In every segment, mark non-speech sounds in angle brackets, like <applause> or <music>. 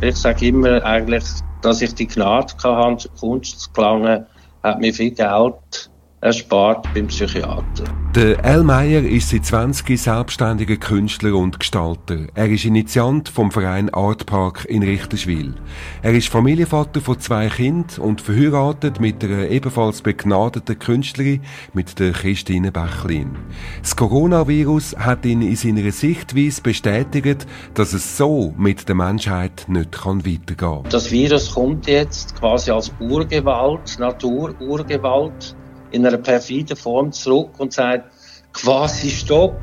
Ich sage immer eigentlich, dass ich die Gnade hatte, zur Kunst zu gelangen, hat mir viel Geld erspart beim Psychiater. Der El Meyer ist seit 20 selbstständiger Künstler und Gestalter. Er ist Initiant vom Verein Artpark in Richterswil. Er ist Familienvater von zwei Kindern und verheiratet mit einer ebenfalls begnadeten Künstlerin, mit der Christine Bächlin. Das Coronavirus hat ihn in seiner Sichtweise bestätigt, dass es so mit der Menschheit nicht kann weitergehen kann. Das Virus kommt jetzt quasi als Urgewalt, Natur-Urgewalt in einer perfiden Form zurück und sagt quasi Stopp.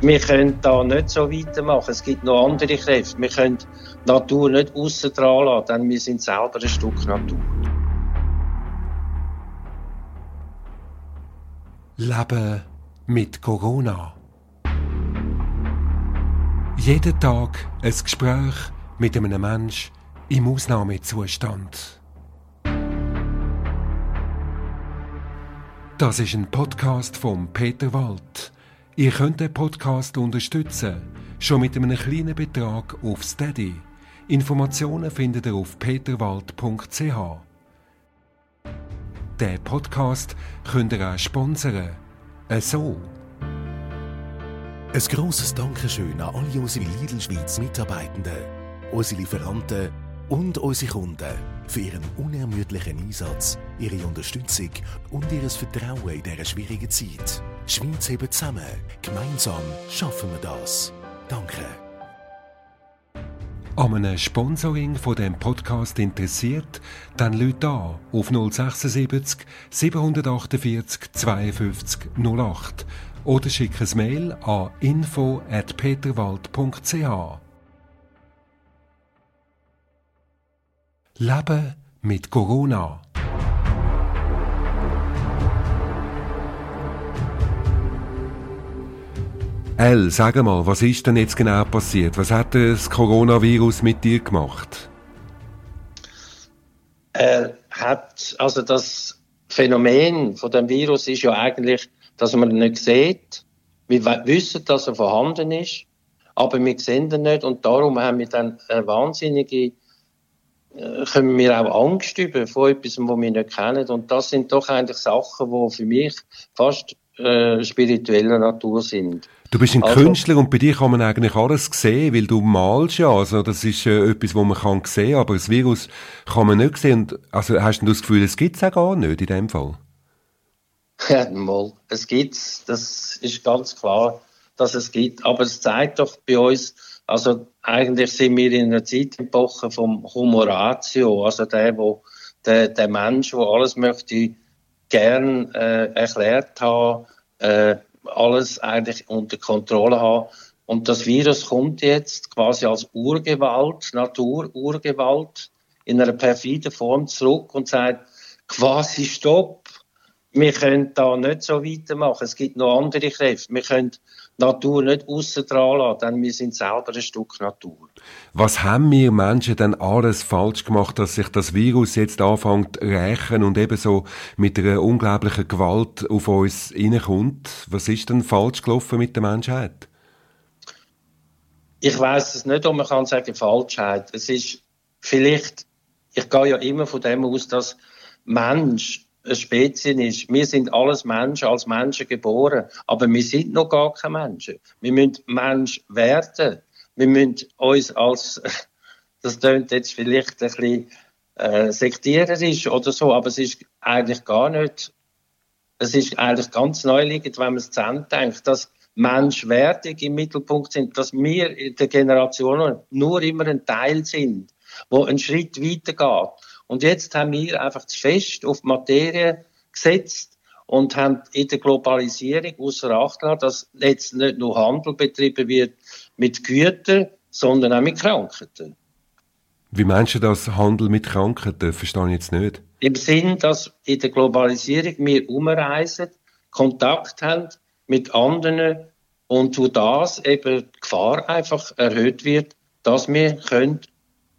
Wir können da nicht so weitermachen. Es gibt noch andere Kräfte. Wir können die Natur nicht aussen dran lassen, denn wir sind selber ein Stück Natur. Leben mit Corona. Jeden Tag ein Gespräch mit einem Menschen im Ausnahmezustand. Das ist ein Podcast von Peter Wald. Ihr könnt den Podcast unterstützen, schon mit einem kleinen Betrag auf Steady. Informationen findet ihr auf peterwald.ch. Den Podcast könnt ihr auch sponsern. Äh, so. Ein grosses Dankeschön an alle unsere Lidl Schweiz Mitarbeitenden, unsere Lieferanten und unsere Kunden für ihren unermüdlichen Einsatz, ihre Unterstützung und ihr Vertrauen in dieser schwierigen Zeit. Schweiz heben zusammen. Gemeinsam schaffen wir das. Danke. An einem Sponsoring von dem Podcast interessiert, dann lüt da auf 076 748 52 08 oder schick ein Mail an info@peterwald.ch. Leben mit Corona. El, sag mal, was ist denn jetzt genau passiert? Was hat das Coronavirus mit dir gemacht? Er hat, also das Phänomen von dem Virus ist ja eigentlich, dass man ihn nicht sieht. Wir wissen, dass er vorhanden ist, aber wir sehen ihn nicht und darum haben wir dann eine wahnsinnige kommen wir auch Angst über vor etwas, was wir nicht kennen. Und das sind doch eigentlich Sachen, die für mich fast äh, spiritueller Natur sind. Du bist ein also, Künstler und bei dir kann man eigentlich alles sehen, weil du malst ja. Also das ist äh, etwas, wo man kann sehen, aber das Virus kann man nicht sehen. Und, also hast du das Gefühl, es gibt es auch gar nicht in dem Fall? <laughs> Ja, mal. Es gibt Das ist ganz klar, dass es gibt. Aber es zeigt doch bei uns, also eigentlich sind wir in einer Zeitepoche vom Humoratio, also der, wo der, der Mensch, der alles möchte gern äh, erklärt haben, äh, alles eigentlich unter Kontrolle haben. Und das Virus kommt jetzt quasi als Urgewalt, Natur-Urgewalt, in einer perfiden Form zurück und sagt quasi Stopp, wir können da nicht so weitermachen. Es gibt noch andere Kräfte. Wir können Natur nicht aussen dran lassen, denn wir sind selber ein Stück Natur. Was haben wir Menschen denn alles falsch gemacht, dass sich das Virus jetzt anfängt zu rächen und ebenso mit einer unglaublichen Gewalt auf uns hineinkommt? Was ist denn falsch gelaufen mit der Menschheit? Ich weiß es nicht, ob man kann sagen Falschheit. Es ist vielleicht, ich gehe ja immer von dem aus, dass Mensch eine Spezies ist. Wir sind alles Menschen, als Menschen geboren, aber wir sind noch gar keine Menschen. Wir müssen Mensch werden. Wir müssen uns als, <laughs> das klingt jetzt vielleicht ein bisschen äh, sektiererisch oder so, aber es ist eigentlich gar nicht, es ist eigentlich ganz neuliegend, wenn man es zu denkt, dass Menschwerdung im Mittelpunkt sind, dass wir in der Generation nur immer ein Teil sind, wo einen Schritt weitergeht. Und jetzt haben wir einfach zu fest auf die Materie gesetzt und haben in der Globalisierung außer Acht gelassen, dass jetzt nicht nur Handel betrieben wird mit Gütern, sondern auch mit Krankheiten. Wie meinst du das Handel mit Krankheiten? Verstehe ich jetzt nicht. Im Sinn, dass in der Globalisierung wir umreisen, Kontakt haben mit anderen und durch das eben die Gefahr einfach erhöht wird, dass wir können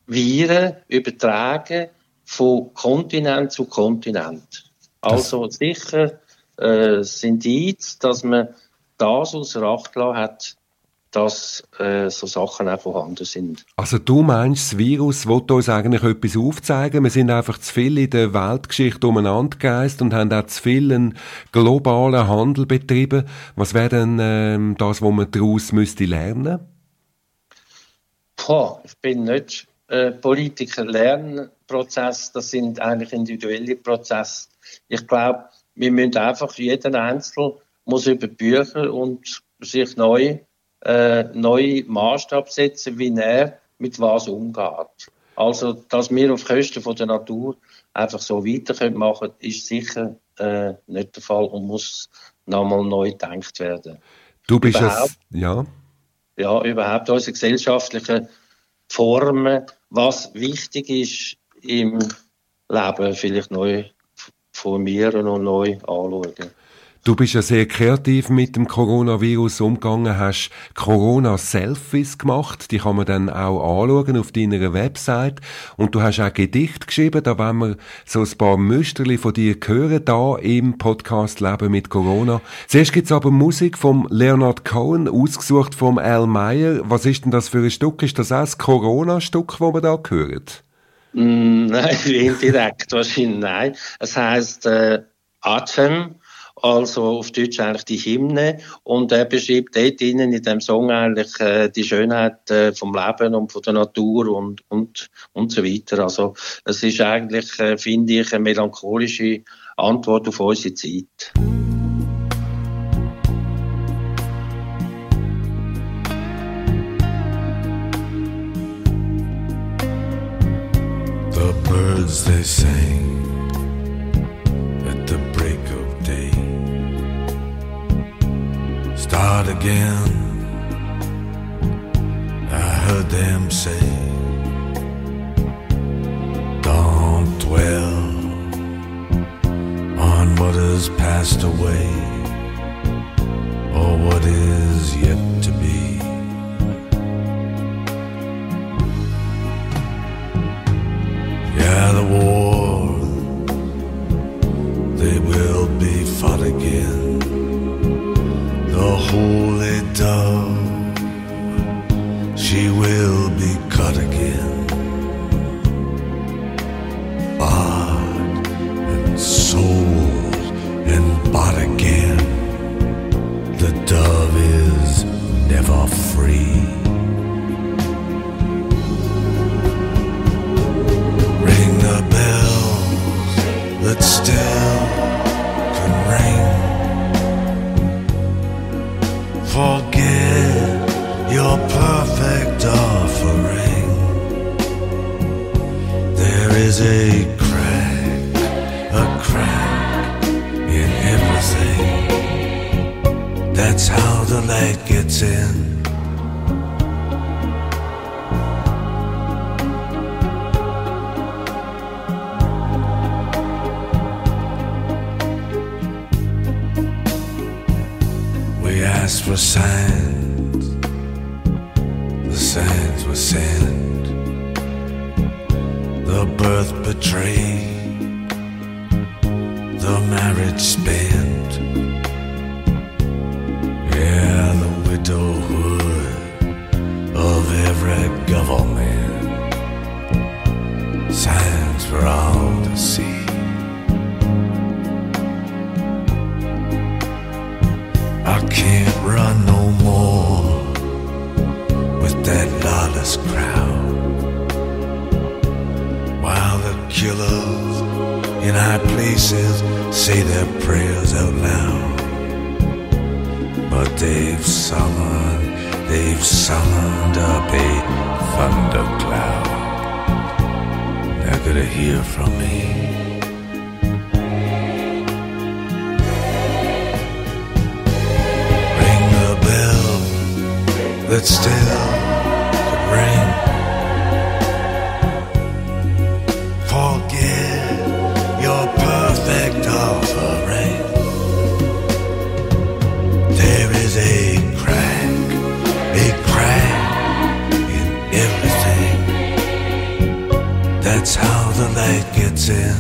Viren übertragen von Kontinent zu Kontinent. Also das sicher äh, sind die, dass man das aus Acht hat, dass äh, so Sachen auch vorhanden sind. Also du meinst, das Virus will uns eigentlich etwas aufzeigen? Wir sind einfach zu viel in der Weltgeschichte umeinander gereist und haben auch zu viel einen globalen Handel betrieben. Was wäre denn ähm, das, was man daraus müsste lernen? Boah, ich bin nicht äh, Politiker. Lernprozess, das sind eigentlich individuelle Prozesse. Ich glaube, wir müssen einfach jeden Einzelnen muss über Bücher und sich neu äh, neue Maßstab setzen, wie er mit was umgeht. Also, dass wir auf Kosten von der Natur einfach so weiter machen können, ist sicher äh, nicht der Fall und muss nochmal neu gedacht werden. Du bist es, ja. Ja, überhaupt unsere gesellschaftlichen Formen, was wichtig ist im Leben, vielleicht neu formieren und neu anschauen. Du bist ja sehr kreativ mit dem Coronavirus umgegangen, hast Corona-Selfies gemacht, die kann man dann auch anschauen auf deiner Website und du hast auch Gedicht geschrieben, da wollen wir so ein paar Müsterli von dir hören, da im Podcast Leben mit Corona. Zuerst gibt's aber Musik vom Leonard Cohen, ausgesucht vom Al Meyer. Was ist denn das für ein Stück? Ist das auch das Corona-Stück, das wir da hören? Mm, <laughs> nein, indirekt wahrscheinlich nein. Es heisst äh, Atem also auf Deutsch eigentlich die Hymne. Und er beschreibt dort innen in dem Song eigentlich äh, die Schönheit äh, vom Leben und von der Natur und, und, und so weiter. Also es ist eigentlich, äh, finde ich, eine melancholische Antwort auf unsere Zeit. Birds they sing at the break of day start again. I heard them say, Don't dwell on what has passed away or what is yet Yeah, the war, they will be fought again. The holy dove, she will be cut again. The marriage spent. Yeah, the widowhood of every government. Signs for all to see. I can't run no more with that lawless crowd. While the killers in high places say their prayers out loud. But they've summoned, they've summoned up a thundercloud. They're gonna hear from me. Ring the bell that still could ring. light gets in.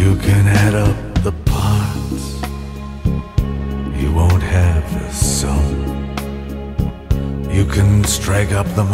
You can add up the parts, you won't have the sum. You can strike up the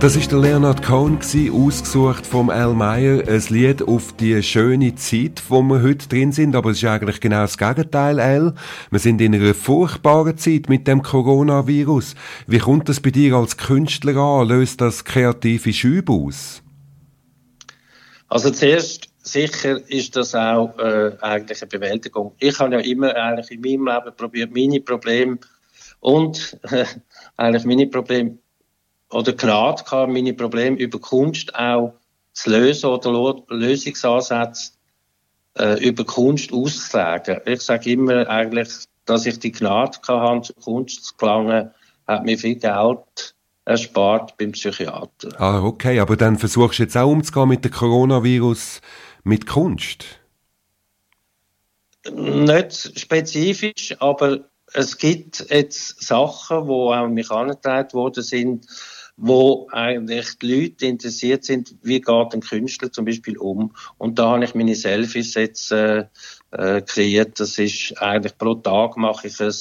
Das ist der Leonard Cohen ausgesucht vom Al Meyer, ein Lied auf die schöne Zeit, wo wir heute drin sind, aber es ist eigentlich genau das Gegenteil, Al. Wir sind in einer furchtbaren Zeit mit dem Coronavirus. Wie kommt das bei dir als Künstler an? Löst das kreative Schübe aus? Also zuerst sicher ist das auch äh, eigentlich eine Bewältigung. Ich habe ja immer eigentlich in meinem Leben probiert, meine Probleme und äh, <laughs> eigentlich meine Probleme oder Gnade gehabt, meine Probleme über Kunst auch zu lösen oder Lösungsansätze äh, über Kunst auszulegen. Ich sage immer eigentlich, dass ich die Gnade gehabt habe, zur Kunst zu gelangen, hat mir viel Geld erspart beim Psychiater. Ah, okay, aber dann versuchst du jetzt auch umzugehen mit dem Coronavirus mit Kunst? Nicht spezifisch, aber es gibt jetzt Sachen, die auch mich angetragen worden sind, wo eigentlich die Leute interessiert sind, wie geht ein Künstler zum Beispiel um. Und da habe ich meine Selfies jetzt äh, äh, kreiert. Das ist eigentlich pro Tag mache ich ein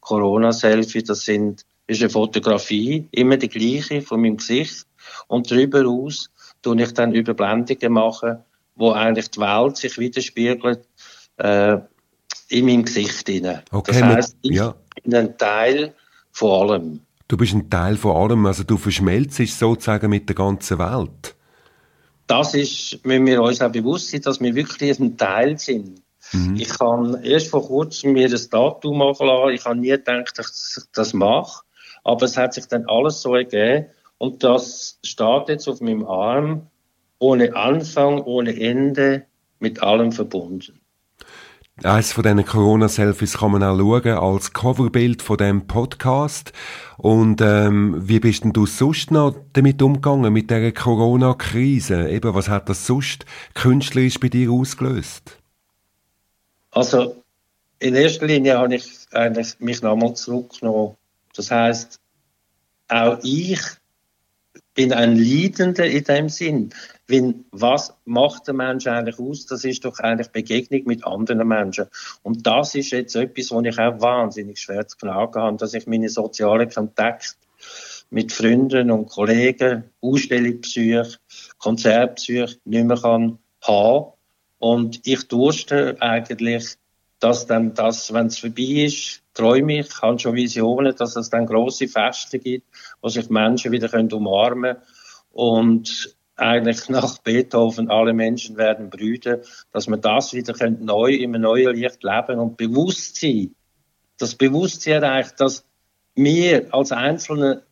Corona-Selfie. Das sind ist eine Fotografie, immer die gleiche von meinem Gesicht. Und darüber aus tue ich dann Überblendungen machen, wo eigentlich die Welt sich widerspiegelt äh, in meinem Gesicht. Rein. Okay, das heisst, mit, ich ja. bin ein Teil von allem. Du bist ein Teil von allem, also du verschmelzt sozusagen mit der ganzen Welt. Das ist, müssen wir uns auch bewusst sein, dass wir wirklich ein Teil sind. Mhm. Ich habe erst vor kurzem mir das Tattoo machen lassen. Ich habe nie gedacht, dass ich das mache. Aber es hat sich dann alles so ergeben. Und das steht jetzt auf meinem Arm, ohne Anfang, ohne Ende, mit allem verbunden. Eines von diesen Corona-Selfies kann man auch schauen als Coverbild von dem Podcast. Und ähm, wie bist denn du sonst noch damit umgegangen, mit dieser Corona-Krise? Eben, was hat das sonst künstlerisch bei dir ausgelöst? Also, in erster Linie habe ich eigentlich mich nochmal zurückgenommen. Das heißt, auch ich bin ein Leidender in dem Sinn. Wenn, was macht der Mensch eigentlich aus? Das ist doch eigentlich Begegnung mit anderen Menschen. Und das ist jetzt etwas, wo ich auch wahnsinnig schwer zu knagen habe, dass ich meine sozialen Kontakte mit Freunden und Kollegen Ausstellungsbesuche, Konzertbesuche nicht mehr kann haben. Und ich durste eigentlich, dass dann das, wenn es vorbei ist, träume ich, habe schon Visionen, dass es dann große Feste gibt, wo sich Menschen wieder umarmen können. Und eigentlich nach Beethoven, alle Menschen werden Brüder, dass man das wieder neu, in einem neuen Licht leben und Bewusstsein, das Bewusstsein erreicht, dass wir als Einzelne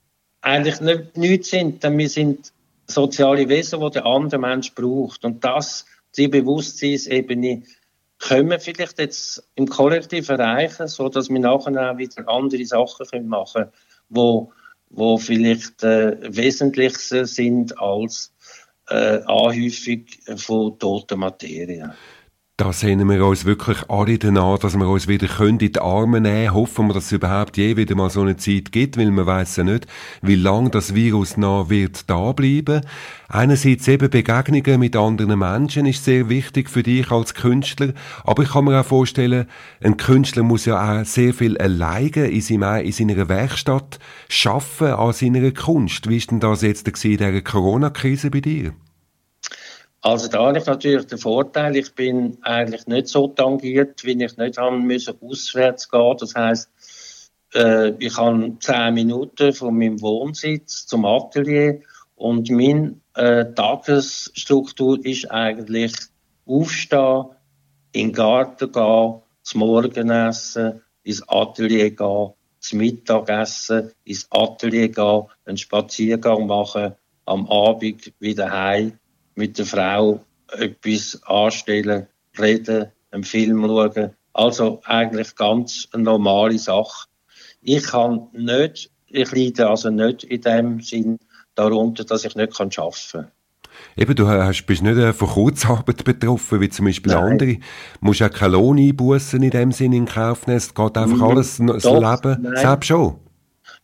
eigentlich nicht, nichts sind, denn wir sind soziale Wesen, die der andere Mensch braucht. Und das, die Bewusstseinsebene, können wir vielleicht jetzt im Kollektiv erreichen, so dass wir nachher auch wieder andere Sachen machen können, wo, wo vielleicht äh, wesentlicher sind als Anhäufung von toter Materie. Da sehen wir uns wirklich alle danach, dass wir uns wieder in die Arme nehmen können. Hoffen wir, dass es überhaupt je wieder mal so eine Zeit gibt, weil man weiß ja nicht, wie lange das Virus noch wird da bleiben. Einerseits eben Begegnungen mit anderen Menschen ist sehr wichtig für dich als Künstler, aber ich kann mir auch vorstellen, ein Künstler muss ja auch sehr viel alleine in, seinem, in seiner Werkstatt schaffen an seiner Kunst. Wie ist denn das jetzt in dieser Corona-Krise bei dir? Also da habe ich natürlich den Vorteil, ich bin eigentlich nicht so tangiert, wie ich nicht haben müssen auswärts gehen. Das heißt, äh, ich habe zehn Minuten von meinem Wohnsitz zum Atelier und meine äh, Tagesstruktur ist eigentlich aufstehen, in den Garten gehen, zum Morgenessen, ins Atelier gehen, zum Mittagessen, ins Atelier gehen, einen Spaziergang machen, am Abend wieder heim mit der Frau etwas anstellen, reden, einen Film schauen. Also eigentlich ganz eine normale Sache. Ich kann nicht, ich leide also nicht in dem Sinn darunter, dass ich nicht arbeiten kann. Eben, du hast, bist nicht von Kurzarbeit betroffen, wie zum Beispiel Nein. andere. Du musst auch keine Lohn einbußen in dem Sinn in Kauf nehmen. Es geht einfach alles das Leben Nein. selbst schon.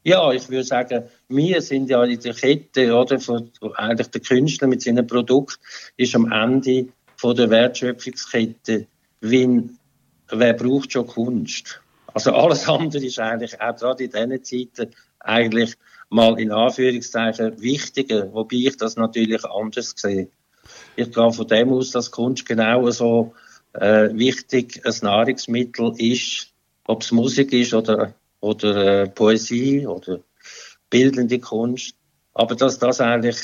Ja, ich würde sagen, wir sind ja in der Kette, oder, von, eigentlich der Künstler mit seinem Produkt ist am Ende von der Wertschöpfungskette, wenn, wer braucht schon Kunst? Also alles andere ist eigentlich auch gerade in diesen Zeiten eigentlich mal in Anführungszeichen wichtiger, wobei ich das natürlich anders sehe. Ich gehe von dem aus, dass Kunst genau so äh, wichtig ein Nahrungsmittel ist, ob es Musik ist oder oder äh, Poesie oder bildende Kunst. Aber dass das eigentlich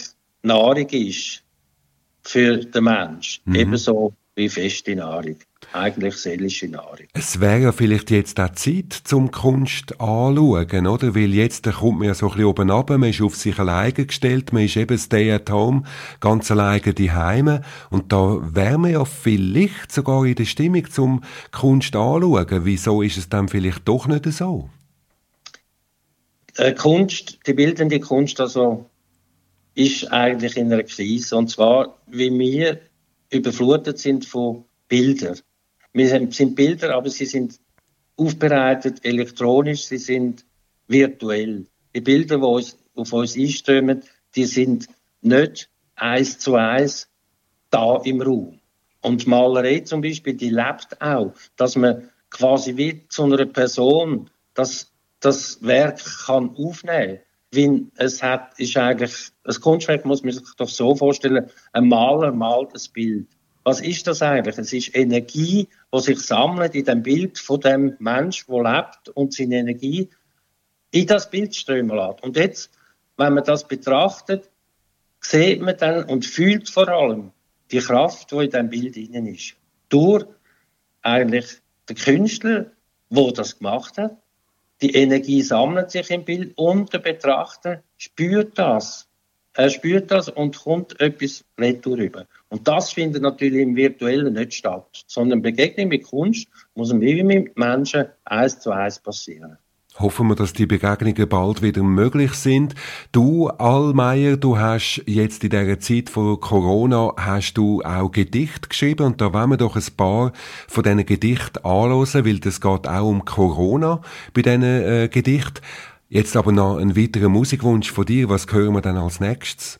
Nahrung ist für den Mensch, mhm. ebenso wie feste Nahrung. Eigentlich seelische Nahrung. Es wäre ja vielleicht jetzt auch Zeit zum Kunst anschauen, oder? Weil jetzt kommt man ja so ein bisschen oben runter, man ist auf sich alleine gestellt, man ist eben stay at home, ganz alleine die Heime und da wäre man ja vielleicht sogar in der Stimmung zum Kunst anschauen. Wieso ist es dann vielleicht doch nicht so? Äh, Kunst, die bildende Kunst, also ist eigentlich in einer Krise. Und zwar, wie wir überflutet sind von Bildern. Wir sind Bilder, aber sie sind aufbereitet elektronisch, sie sind virtuell. Die Bilder, die uns, auf uns einströmen, die sind nicht eins zu eins da im Raum. Und Malerei zum Beispiel, die lebt auch, dass man quasi wie zu einer Person das das Werk kann aufnehmen kann. es ist eigentlich, ein Kunstwerk muss man sich doch so vorstellen, ein Maler malt ein Bild. Was ist das eigentlich? Es ist Energie, die sich sammelt in dem Bild von dem Mensch, der lebt und seine Energie in das Bild strömen lässt. Und jetzt, wenn man das betrachtet, sieht man dann und fühlt vor allem die Kraft, die in dem Bild innen ist. Durch eigentlich den Künstler, der das gemacht hat, die Energie sammelt sich im Bild und der Betrachter spürt das. Er spürt das und kommt etwas retour rüber. Und das findet natürlich im Virtuellen nicht statt, sondern Begegnung mit Kunst muss wie mit Menschen eins zu eins passieren. Hoffen wir, dass die Begegnungen bald wieder möglich sind. Du, Allmeier, du hast jetzt in dieser Zeit von Corona hast du auch Gedicht geschrieben und da wollen wir doch ein paar von diesen Gedichten anhören, weil es geht auch um Corona bei diesen äh, Gedichten. Jetzt aber noch ein weiterer Musikwunsch von dir. Was hören wir dann als nächstes?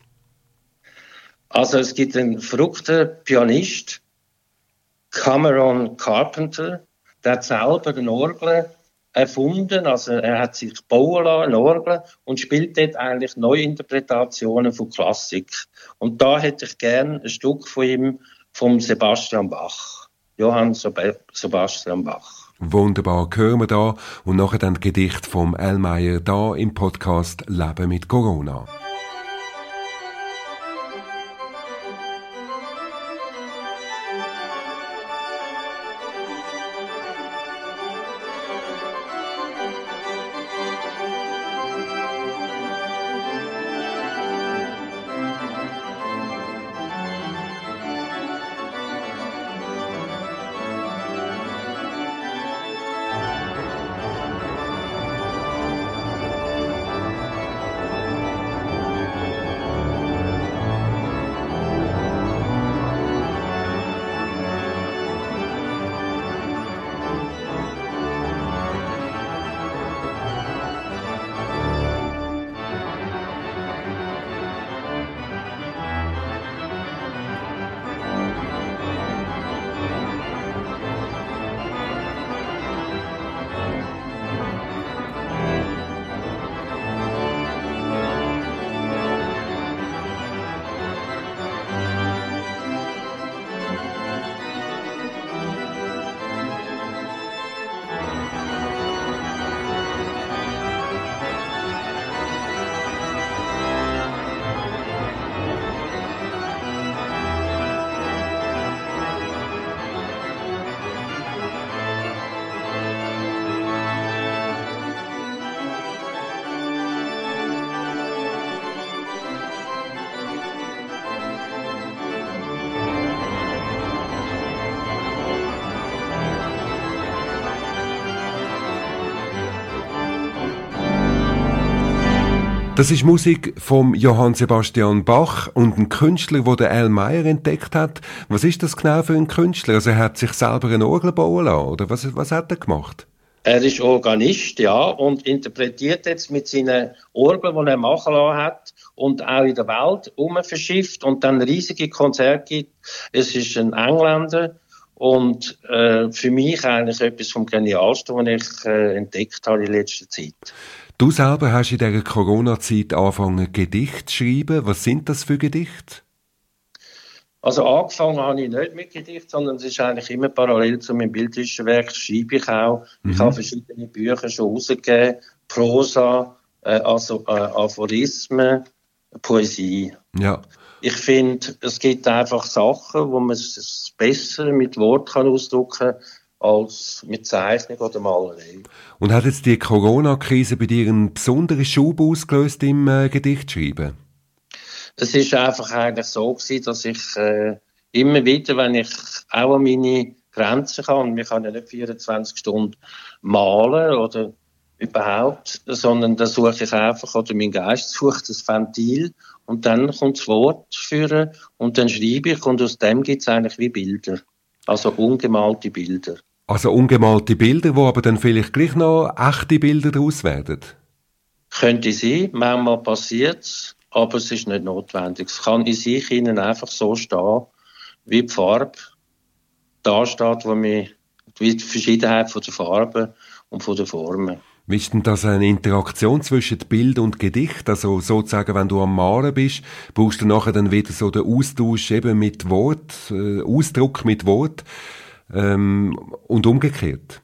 Also es gibt einen verrückten Pianist, Cameron Carpenter, der selber eine Orgel erfunden, also er hat sich bauen lassen, Orgel, und spielt dort eigentlich Neuinterpretationen von Klassik. Und da hätte ich gern ein Stück von ihm, vom Sebastian Bach. Johann Sebastian Bach. Wunderbar, hören wir da und nachher dann das Gedicht vom Elmeier da im Podcast Leben mit Corona. Das ist Musik vom Johann Sebastian Bach und ein Künstler, wo der Al Meyer entdeckt hat. Was ist das genau für ein Künstler? Also er hat sich selber eine Orgel bauen lassen, oder was, was hat er gemacht? Er ist Organist, ja, und interpretiert jetzt mit seinen Orgeln, die er machen lassen hat und auch in der Welt verschifft und dann riesige Konzerte gibt. Es ist ein Engländer und äh, für mich eigentlich etwas vom Genialsten, was ich äh, entdeckt habe in letzter Zeit. Du selber hast in dieser Corona-Zeit angefangen, Gedichte zu schreiben. Was sind das für Gedichte? Also angefangen habe ich nicht mit Gedichten, sondern es ist eigentlich immer parallel zu meinem bildlichen Werk, schreibe ich auch. Mhm. Ich habe verschiedene Bücher schon rausgegeben, Prosa, äh, also äh, Aphorismen, Poesie. Ja. Ich finde, es gibt einfach Sachen, wo man es besser mit Wort kann ausdrücken kann, als mit Zeichnung oder Malerei. Und hat jetzt die Corona-Krise bei dir einen besonderen Schub ausgelöst im äh, Gedichtschreiben? Es ist einfach eigentlich so gewesen, dass ich äh, immer wieder, wenn ich auch an meine Grenzen kann, und wir kann ja nicht 24 Stunden malen oder überhaupt, sondern da suche ich einfach, oder mein Geist sucht das Ventil und dann kommt das Wort führen und dann schreibe ich und aus dem gibt es eigentlich wie Bilder. Also ungemalte Bilder. Also ungemalte Bilder, wo aber dann vielleicht gleich noch echte Bilder daraus werden? Könnte sein, manchmal passiert es, aber es ist nicht notwendig. Es kann in sich ihnen einfach so stehen, wie die Farbe da steht, wo mir die Verschiedenheit von der Farbe und von der Formen. Wie ist denn das eine Interaktion zwischen Bild und Gedicht? Also sozusagen, wenn du am Malen bist, brauchst du nachher dann wieder so den Austausch eben mit Wort, äh, Ausdruck mit Wort ähm, und umgekehrt?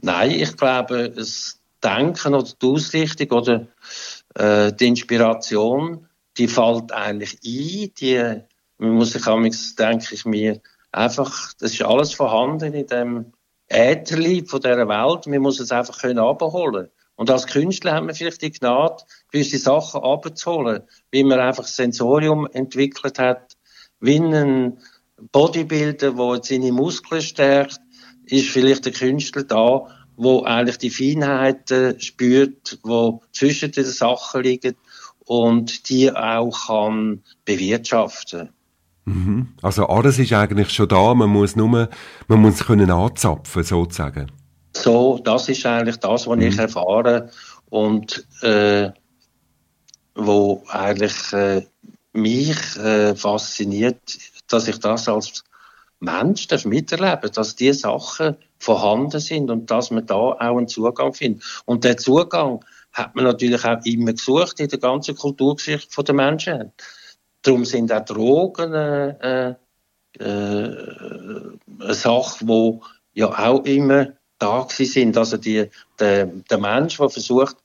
Nein, ich glaube, das Denken oder die Ausrichtung oder äh, die Inspiration, die fällt eigentlich ein. Die, man muss sich amigs, denke ich mir, einfach, das ist alles vorhanden in dem Ätherli von dieser Welt. Man muss es einfach können abholen. Und als Künstler haben wir vielleicht die Gnade, gewisse Sachen abzuholen, wie man einfach ein Sensorium entwickelt hat, wie ein Bodybuilder, der seine Muskeln stärkt, ist vielleicht der Künstler da, wo eigentlich die Feinheiten spürt, wo zwischen den Sachen liegen und die auch kann bewirtschaften. Mhm. Also alles ist eigentlich schon da, man muss nur, man muss können anzapfen sozusagen. So, das ist eigentlich das, was mhm. ich erfahre und äh, wo eigentlich äh, mich äh, fasziniert dass ich das als Mensch darf miterleben dass diese Sachen vorhanden sind und dass man da auch einen Zugang findet. Und der Zugang hat man natürlich auch immer gesucht in der ganzen Kulturgeschichte der Menschen. Darum sind auch Drogen äh, äh, äh eine Sache, die ja auch immer da sind. Also die, der, der Mensch, der versucht,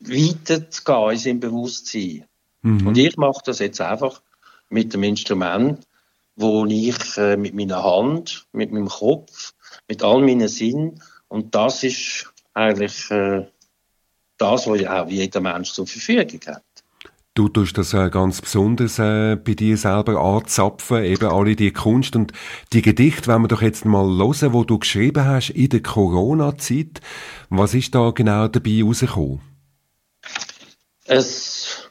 weiter zu gehen in seinem Bewusstsein. Mhm. Und ich mache das jetzt einfach mit dem Instrument, wo ich äh, mit meiner Hand, mit meinem Kopf, mit all meinen Sinnen, und das ist eigentlich äh, das, was auch jeder Mensch zur Verfügung hat. Du tust das äh, ganz besonders äh, bei dir selber anzapfen, eben alle die Kunst und die Gedichte, wenn wir doch jetzt mal hören, wo du geschrieben hast in der Corona-Zeit. Was ist da genau dabei rausgekommen? Es,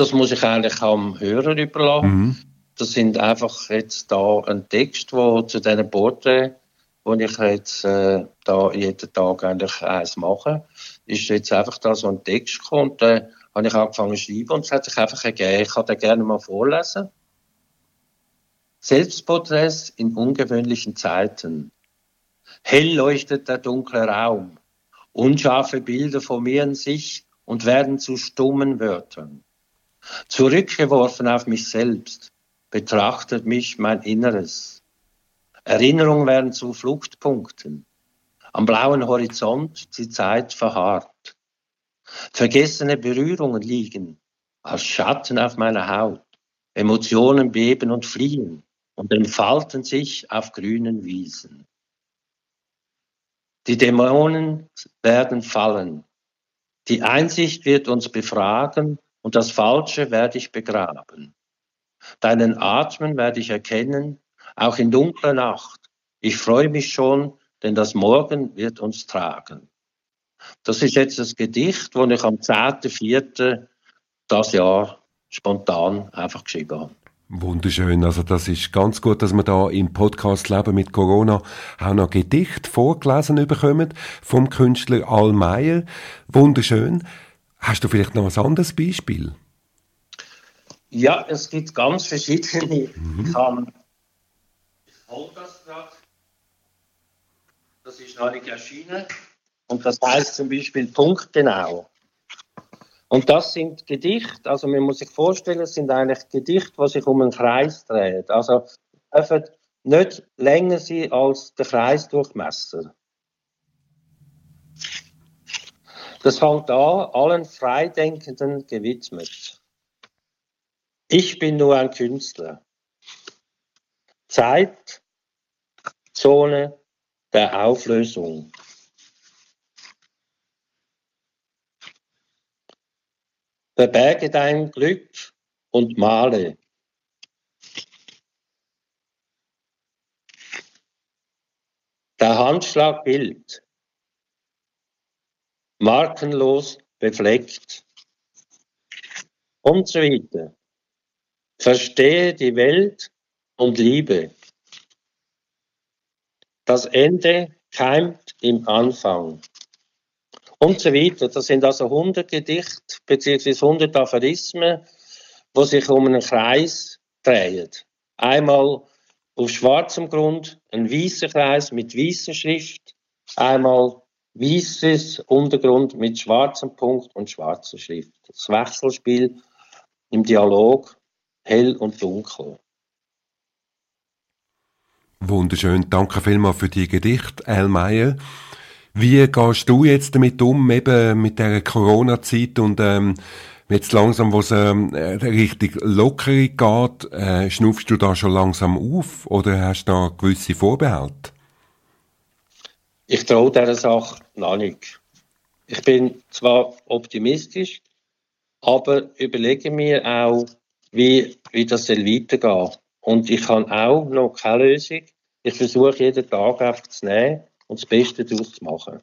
das muss ich eigentlich am Hörer überlassen. Mhm. Das sind einfach jetzt da ein Text, wo zu diesen Porträts, wo ich jetzt äh, da jeden Tag eigentlich eins mache, ist jetzt einfach da so ein Text gekommen. Und, äh, habe ich angefangen zu schreiben und es hat sich einfach ergeben. Ich kann den gerne mal vorlesen. Selbstporträts in ungewöhnlichen Zeiten. Hell leuchtet der dunkle Raum. Unscharfe Bilder formieren sich und werden zu stummen Wörtern. Zurückgeworfen auf mich selbst, betrachtet mich mein Inneres. Erinnerungen werden zu Fluchtpunkten. Am blauen Horizont die Zeit verharrt. Vergessene Berührungen liegen als Schatten auf meiner Haut. Emotionen beben und fliehen und entfalten sich auf grünen Wiesen. Die Dämonen werden fallen. Die Einsicht wird uns befragen und das Falsche werde ich begraben. Deinen Atmen werde ich erkennen, auch in dunkler Nacht. Ich freue mich schon, denn das Morgen wird uns tragen. Das ist jetzt das Gedicht, das ich am 10.04. das Jahr spontan einfach geschrieben habe. Wunderschön. Also das ist ganz gut, dass wir da im Podcast Leben mit Corona auch noch Gedicht vorgelesen bekommen vom Künstler Al Meyer. Wunderschön. Hast du vielleicht noch ein anderes Beispiel? Ja, es gibt ganz verschiedene. Mhm. Ich habe das gerade. Das ist noch nicht erschienen. Und das heißt zum Beispiel punktgenau. Und das sind Gedichte, also man muss sich vorstellen, es sind eigentlich Gedichte, die sich um einen Kreis drehen. Also dürfen nicht länger sein als der Kreisdurchmesser. Das fängt an, allen Freidenkenden gewidmet. Ich bin nur ein Künstler. Zeit, Zone der Auflösung. Verberge dein Glück und male. Der Handschlag gilt. Markenlos befleckt. Und so weiter. Verstehe die Welt und liebe. Das Ende keimt im Anfang und so weiter. Das sind also 100 Gedichte bzw. 100 Aphorismen, die sich um einen Kreis drehen. Einmal auf schwarzem Grund ein weißer Kreis mit weißer Schrift, einmal weißes Untergrund mit schwarzem Punkt und schwarzer Schrift. Das Wechselspiel im Dialog hell und dunkel. Wunderschön, danke vielmals für die Gedichte, Al Meyer. Wie gehst du jetzt damit um, eben mit der Corona-Zeit und ähm, jetzt langsam, wo es ähm, richtig locker geht, äh, schnuffst du da schon langsam auf oder hast du da gewisse Vorbehalte? Ich traue dieser Sache noch nicht. Ich bin zwar optimistisch, aber überlege mir auch, wie, wie das weitergehen soll. Und ich habe auch noch keine Lösung. Ich versuche jeden Tag einfach zu nehmen und das Beste daraus zu machen.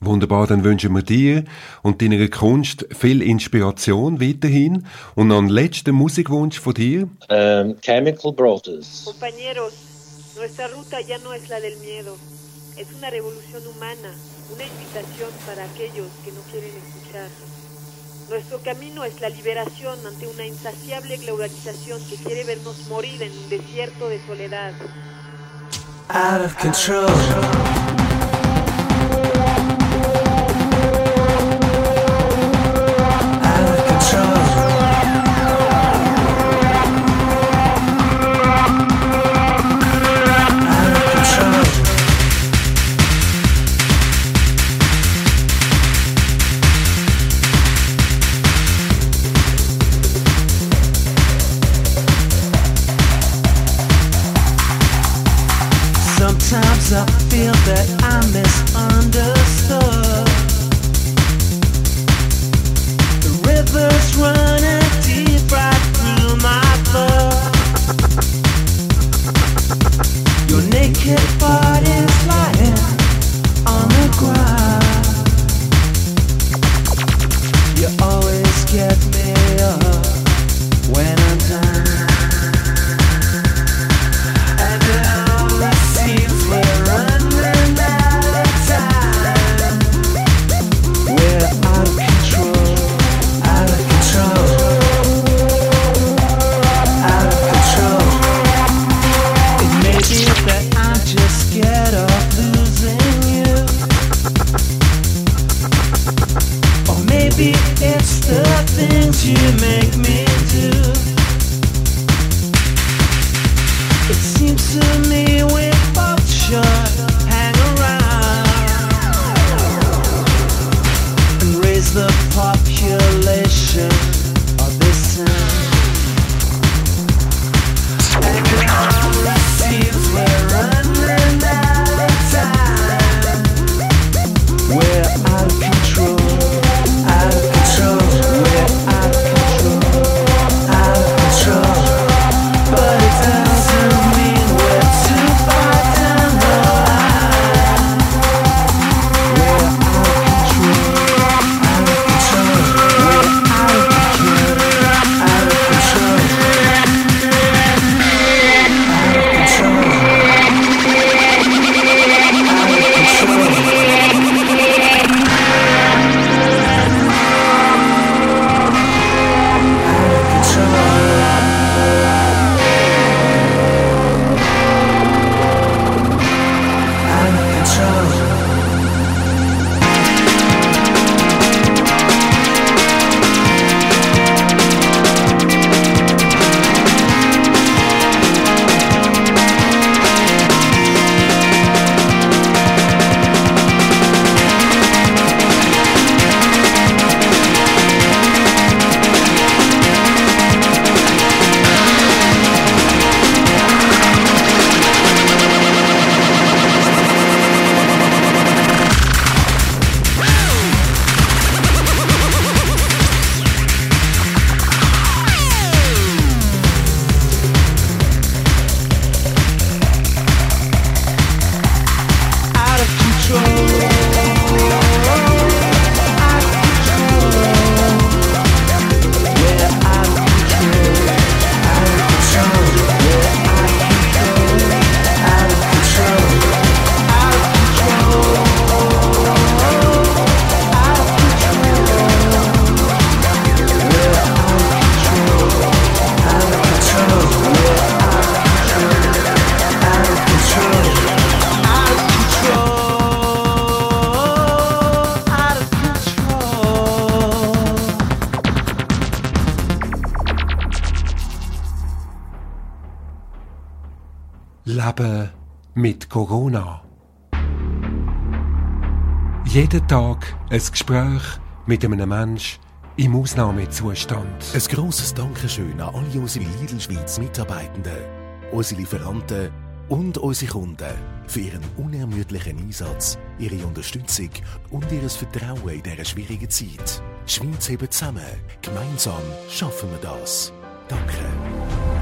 Wunderbar, dann wünschen wir dir und deiner Kunst viel Inspiration weiterhin. Und noch einen letzten Musikwunsch von dir. Um, Chemical Brothers. Compañeros, Nuestra ruta ya no es la del miedo, es una revolución humana, una invitación para aquellos que no quieren escuchar. Nuestro camino es la liberación ante una insaciable globalización que quiere vernos morir en un desierto de soledad. Out of control. Corona. Jeden Tag ein Gespräch mit einem Menschen im Ausnahmezustand. Ein grosses Dankeschön an alle unsere Lidl Schweiz Mitarbeitenden, unsere Lieferanten und unsere Kunden für ihren unermüdlichen Einsatz, ihre Unterstützung und ihr Vertrauen in dieser schwierigen Zeit. Die Schweiz eben zusammen. Gemeinsam schaffen wir das. Danke.